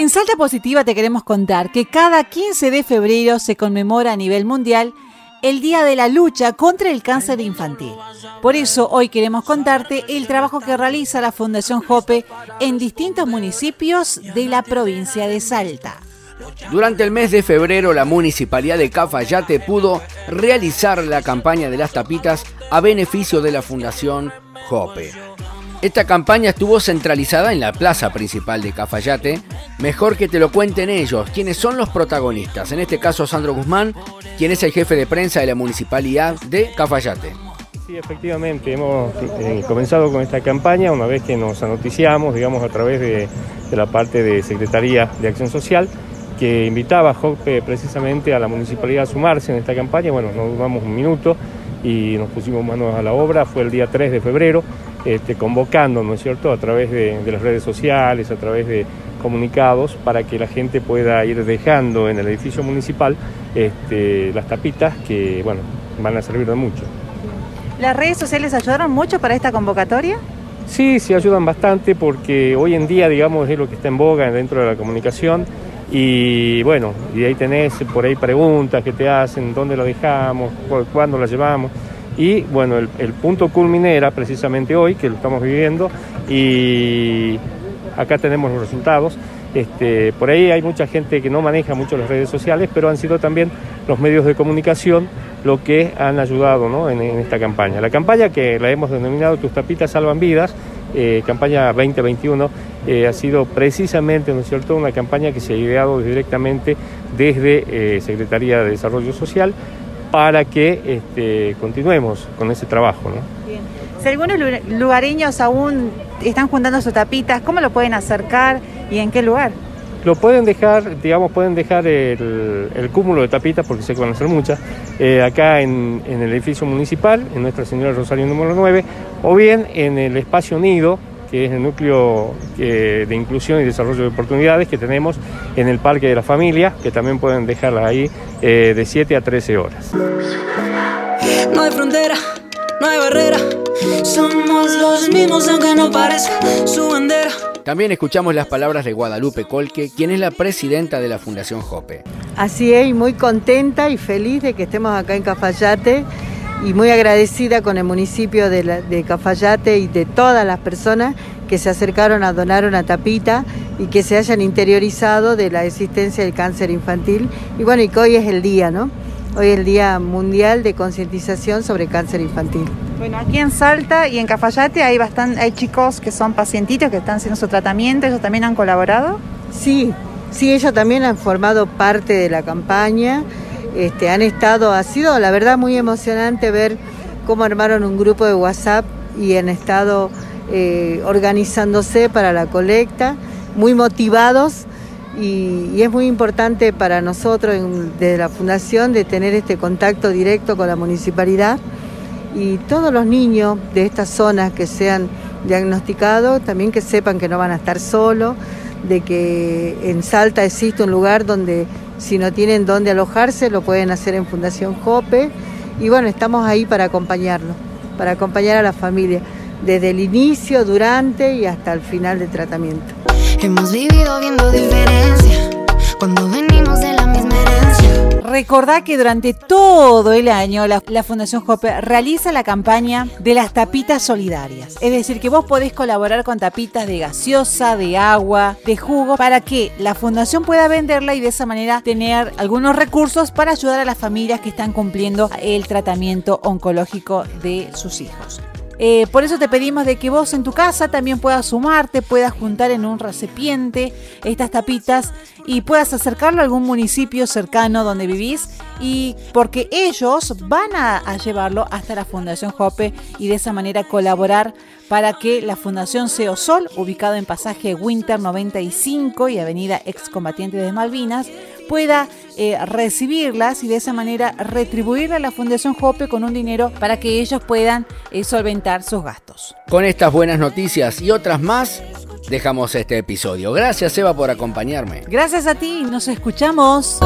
En Salta Positiva te queremos contar que cada 15 de febrero se conmemora a nivel mundial el Día de la Lucha contra el Cáncer Infantil. Por eso hoy queremos contarte el trabajo que realiza la Fundación Jope en distintos municipios de la provincia de Salta. Durante el mes de febrero, la municipalidad de Cafayate pudo realizar la campaña de las tapitas a beneficio de la Fundación Jope. Esta campaña estuvo centralizada en la plaza principal de Cafayate. Mejor que te lo cuenten ellos, quienes son los protagonistas. En este caso, Sandro Guzmán, quien es el jefe de prensa de la municipalidad de Cafayate. Sí, efectivamente, hemos eh, comenzado con esta campaña una vez que nos anoticiamos, digamos, a través de, la parte de Secretaría de Acción Social que invitaba a Jope precisamente a la municipalidad a sumarse en esta campaña. Bueno, nos duramos un minuto y nos pusimos manos a la obra. Fue el día 3 de febrero, este, convocando, ¿no es cierto?, a través de, las redes sociales, a través de comunicados, para que la gente pueda ir dejando en el edificio municipal este, las tapitas que, bueno, van a servir de mucho. ¿Las redes sociales ayudaron mucho para esta convocatoria? Sí, sí ayudan bastante porque hoy en día, digamos, es lo que está en boga dentro de la comunicación. Y bueno, y ahí tenés por ahí preguntas que te hacen, dónde lo dejamos, cuándo la llevamos. Y bueno, el, punto culmine era precisamente hoy, que lo estamos viviendo, y acá tenemos los resultados. Este, por ahí hay mucha gente que no maneja mucho las redes sociales, pero han sido también los medios de comunicación lo que han ayudado en, en esta campaña. La campaña que la hemos denominado Tus tapitas salvan vidas, eh, campaña 2021 eh, ha sido precisamente, ¿no es cierto?, una campaña que se ha ideado directamente desde eh, Secretaría de Desarrollo Social para que este, continuemos con ese trabajo. ¿no? Bien. Si algunos lugareños aún están juntando sus tapitas, ¿cómo lo pueden acercar y en qué lugar? Lo pueden dejar, digamos, pueden dejar el, cúmulo de tapitas, porque sé que van a ser muchas, eh, acá en, el edificio municipal, en Nuestra Señora Rosario número 9, o bien en el espacio Nido, que es el núcleo de inclusión y desarrollo de oportunidades que tenemos en el Parque de la Familia, que también pueden dejarla ahí eh, de 7 a 13 horas. No hay frontera, no hay barrera, somos los mismos aunque no parezca su bandera. También escuchamos las palabras de Guadalupe Colque, quien es la presidenta de la Fundación Jope. Así es, muy contenta y feliz de que estemos acá en Cafayate y muy agradecida con el municipio de, Cafayate y de todas las personas que se acercaron a donar una tapita y que se hayan interiorizado de la existencia del cáncer infantil. Y bueno, y que hoy es el día, ¿no? Hoy es el Día Mundial de Concientización sobre Cáncer Infantil. Bueno, aquí en Salta y en Cafayate hay, bastante, hay chicos que son pacientitos que están haciendo su tratamiento, ¿ellos también han colaborado? Sí, sí, ellos también han formado parte de la campaña, este, han estado, ha sido la verdad muy emocionante ver cómo armaron un grupo de WhatsApp y han estado eh, organizándose para la colecta, muy motivados y, es muy importante para nosotros desde la Fundación de tener este contacto directo con la municipalidad y todos los niños de estas zonas que sean diagnosticados también que sepan que no van a estar solos, de que en Salta existe un lugar donde si no tienen dónde alojarse lo pueden hacer en Fundación Jope y bueno, estamos ahí para acompañarlos, para acompañar a la familia desde el inicio, durante y hasta el final del tratamiento. Hemos vivido viendo diferencia cuando venimos de la Recordá que durante todo el año la, Fundación Jope realiza la campaña de las tapitas solidarias. Es decir, que vos podés colaborar con tapitas de gaseosa, de agua, de jugo, para que la Fundación pueda venderla y de esa manera tener algunos recursos para ayudar a las familias que están cumpliendo el tratamiento oncológico de sus hijos. Eh, por eso te pedimos de que vos en tu casa también puedas sumarte, puedas juntar en un recipiente estas tapitas y puedas acercarlo a algún municipio cercano donde vivís y porque ellos van a, llevarlo hasta la Fundación Jope y de esa manera colaborar para que la Fundación Sol, ubicado en pasaje Winter 95 y Avenida Excombatientes de Malvinas, pueda eh, recibirlas y de esa manera retribuirle a la Fundación Jope con un dinero para que ellos puedan eh, solventar sus gastos. Con estas buenas noticias y otras más, dejamos este episodio. Gracias Eva por acompañarme. Gracias a ti, nos escuchamos.